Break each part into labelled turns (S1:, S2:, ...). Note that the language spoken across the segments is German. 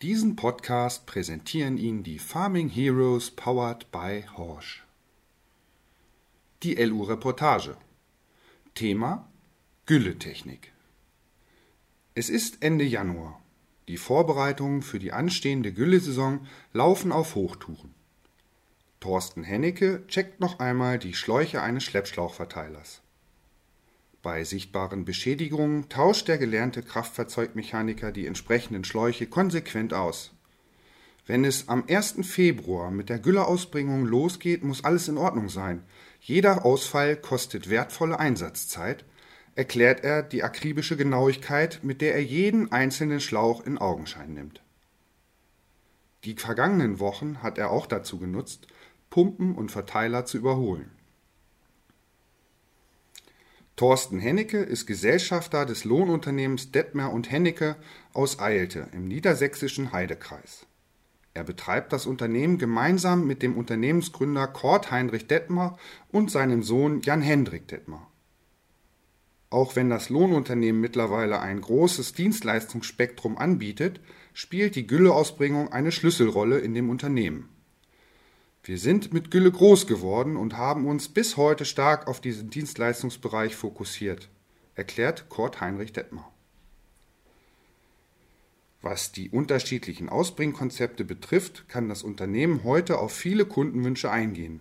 S1: Diesen Podcast präsentieren Ihnen die Farming Heroes powered by Horsch. Die LU Reportage. Thema Gülletechnik. Es ist Ende Januar. Die Vorbereitungen für die anstehende Güllesaison laufen auf Hochtouren. Thorsten Hennecke checkt noch einmal die Schläuche eines Schleppschlauchverteilers. Bei sichtbaren Beschädigungen tauscht der gelernte Kraftfahrzeugmechaniker die entsprechenden Schläuche konsequent aus. Wenn es am 1. Februar mit der Gülleausbringung losgeht, muss alles in Ordnung sein. Jeder Ausfall kostet wertvolle Einsatzzeit, erklärt er die akribische Genauigkeit, mit der er jeden einzelnen Schlauch in Augenschein nimmt. Die vergangenen Wochen hat er auch dazu genutzt, Pumpen und Verteiler zu überholen. Thorsten Hennecke ist Gesellschafter des Lohnunternehmens Detmer und Hennecke aus Eilte im niedersächsischen Heidekreis. Er betreibt das Unternehmen gemeinsam mit dem Unternehmensgründer Kurt Heinrich Detmer und seinem Sohn Jan Hendrik Detmer. Auch wenn das Lohnunternehmen mittlerweile ein großes Dienstleistungsspektrum anbietet, spielt die Gülleausbringung eine Schlüsselrolle in dem Unternehmen. Wir sind mit Gülle groß geworden und haben uns bis heute stark auf diesen Dienstleistungsbereich fokussiert, erklärt Kurt Heinrich Detmer. Was die unterschiedlichen Ausbringkonzepte betrifft, kann das Unternehmen heute auf viele Kundenwünsche eingehen.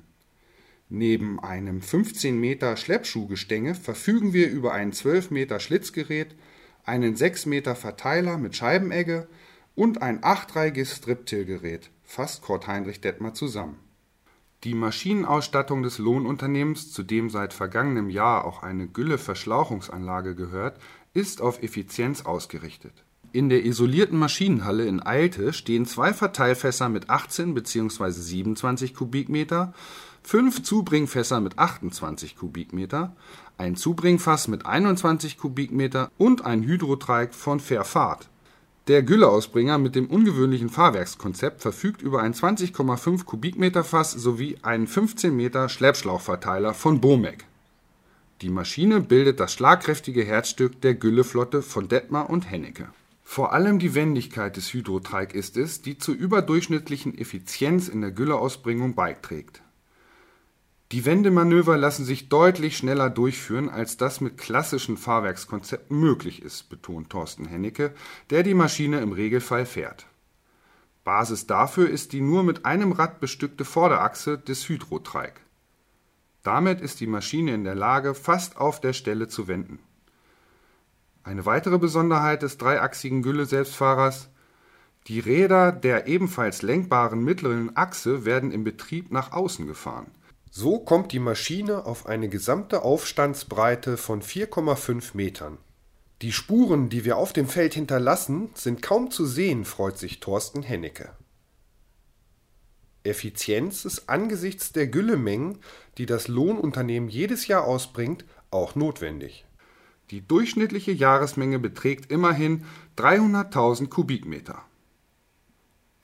S1: Neben einem 15 Meter Schleppschuhgestänge verfügen wir über ein 12 Meter Schlitzgerät, einen 6 Meter Verteiler mit Scheibenegge und ein achtreihiges Striptillgerät, fasst Kurt Heinrich Detmer zusammen. Die Maschinenausstattung des Lohnunternehmens, zu dem seit vergangenem Jahr auch eine Gülleverschlauchungsanlage gehört, ist auf Effizienz ausgerichtet. In der isolierten Maschinenhalle in Eilte stehen zwei Verteilfässer mit 18 bzw. 27 Kubikmeter, fünf Zubringfässer mit 28 Kubikmeter, ein Zubringfass mit 21 Kubikmeter und ein Hydrotreik von Verfahrt der Gülleausbringer mit dem ungewöhnlichen Fahrwerkskonzept verfügt über ein 20,5 Kubikmeter Fass sowie einen 15 Meter Schleppschlauchverteiler von Bomeg. Die Maschine bildet das schlagkräftige Herzstück der Gülleflotte von Detmar und Hennecke. Vor allem die Wendigkeit des Hydrotreik ist es, die zur überdurchschnittlichen Effizienz in der Gülleausbringung beiträgt die Wendemanöver lassen sich deutlich schneller durchführen, als das mit klassischen Fahrwerkskonzepten möglich ist, betont Thorsten Hennecke, der die Maschine im Regelfall fährt. Basis dafür ist die nur mit einem Rad bestückte Vorderachse des Hydrotreik. Damit ist die Maschine in der Lage, fast auf der Stelle zu wenden. Eine weitere Besonderheit des dreiachsigen Gülle-Selbstfahrers die Räder der ebenfalls lenkbaren mittleren Achse werden im Betrieb nach außen gefahren so kommt die Maschine auf eine gesamte Aufstandsbreite von 4,5 Metern. Die Spuren, die wir auf dem Feld hinterlassen, sind kaum zu sehen, freut sich Thorsten Hennecke. Effizienz ist angesichts der Güllemengen, die das Lohnunternehmen jedes Jahr ausbringt, auch notwendig. Die durchschnittliche Jahresmenge beträgt immerhin 300.000 Kubikmeter.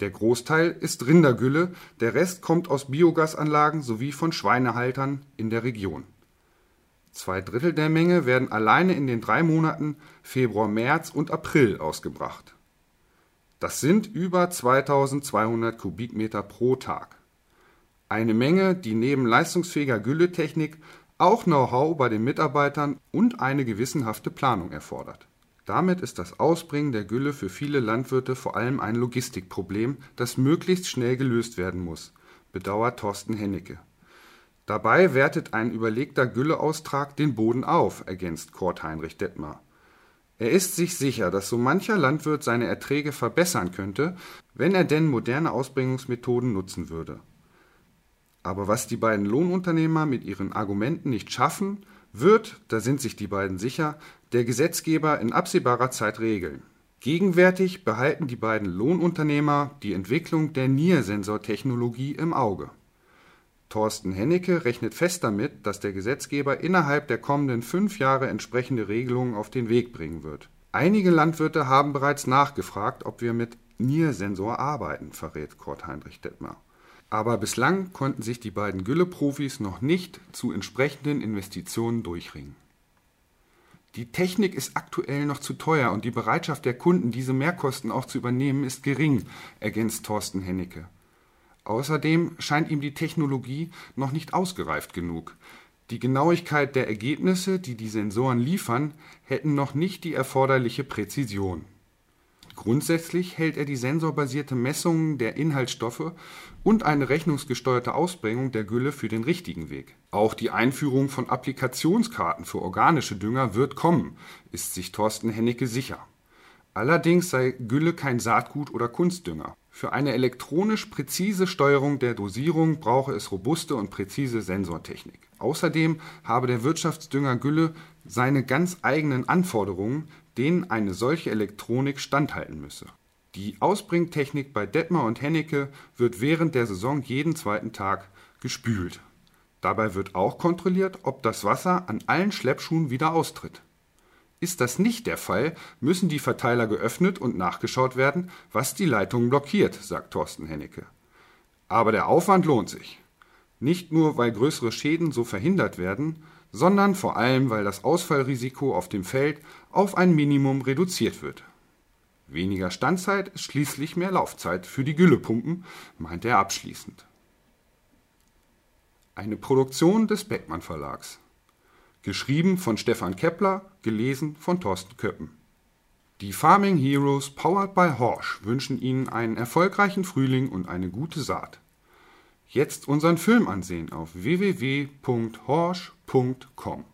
S1: Der Großteil ist Rindergülle, der Rest kommt aus Biogasanlagen sowie von Schweinehaltern in der Region. Zwei Drittel der Menge werden alleine in den drei Monaten Februar, März und April ausgebracht. Das sind über 2200 Kubikmeter pro Tag. Eine Menge, die neben leistungsfähiger Gülletechnik auch Know-how bei den Mitarbeitern und eine gewissenhafte Planung erfordert damit ist das Ausbringen der Gülle für viele Landwirte vor allem ein Logistikproblem, das möglichst schnell gelöst werden muss, bedauert Thorsten Hennecke. Dabei wertet ein überlegter Gülleaustrag den Boden auf, ergänzt Kurt Heinrich Detmar. Er ist sich sicher, dass so mancher Landwirt seine Erträge verbessern könnte, wenn er denn moderne Ausbringungsmethoden nutzen würde. Aber was die beiden Lohnunternehmer mit ihren Argumenten nicht schaffen, wird, da sind sich die beiden sicher, der Gesetzgeber in absehbarer Zeit regeln. Gegenwärtig behalten die beiden Lohnunternehmer die Entwicklung der NIR-Sensortechnologie im Auge. Thorsten Hennecke rechnet fest damit, dass der Gesetzgeber innerhalb der kommenden fünf Jahre entsprechende Regelungen auf den Weg bringen wird. Einige Landwirte haben bereits nachgefragt, ob wir mit NIR-Sensor arbeiten, verrät Kurt Heinrich Detmer aber bislang konnten sich die beiden Gülle-Profis noch nicht zu entsprechenden Investitionen durchringen. Die Technik ist aktuell noch zu teuer und die Bereitschaft der Kunden, diese Mehrkosten auch zu übernehmen, ist gering, ergänzt Thorsten Hennecke. Außerdem scheint ihm die Technologie noch nicht ausgereift genug. Die Genauigkeit der Ergebnisse, die die Sensoren liefern, hätten noch nicht die erforderliche Präzision. Grundsätzlich hält er die sensorbasierte Messung der Inhaltsstoffe und eine rechnungsgesteuerte Ausbringung der Gülle für den richtigen Weg. Auch die Einführung von Applikationskarten für organische Dünger wird kommen, ist sich Thorsten Hennecke sicher. Allerdings sei Gülle kein Saatgut oder Kunstdünger. Für eine elektronisch präzise Steuerung der Dosierung brauche es robuste und präzise Sensortechnik. Außerdem habe der Wirtschaftsdünger Gülle seine ganz eigenen Anforderungen, denen eine solche Elektronik standhalten müsse. Die Ausbringtechnik bei Detmer und Hennecke wird während der Saison jeden zweiten Tag gespült. Dabei wird auch kontrolliert, ob das Wasser an allen Schleppschuhen wieder austritt. Ist das nicht der Fall, müssen die Verteiler geöffnet und nachgeschaut werden, was die Leitungen blockiert, sagt Thorsten Hennecke. Aber der Aufwand lohnt sich. Nicht nur, weil größere Schäden so verhindert werden, sondern vor allem, weil das Ausfallrisiko auf dem Feld auf ein Minimum reduziert wird. Weniger Standzeit ist schließlich mehr Laufzeit für die Güllepumpen, meint er abschließend. Eine Produktion des Beckmann Verlags. Geschrieben von Stefan Kepler, gelesen von Thorsten Köppen. Die Farming Heroes powered by Horsch wünschen Ihnen einen erfolgreichen Frühling und eine gute Saat. Jetzt unseren Film ansehen auf www.horsch.com.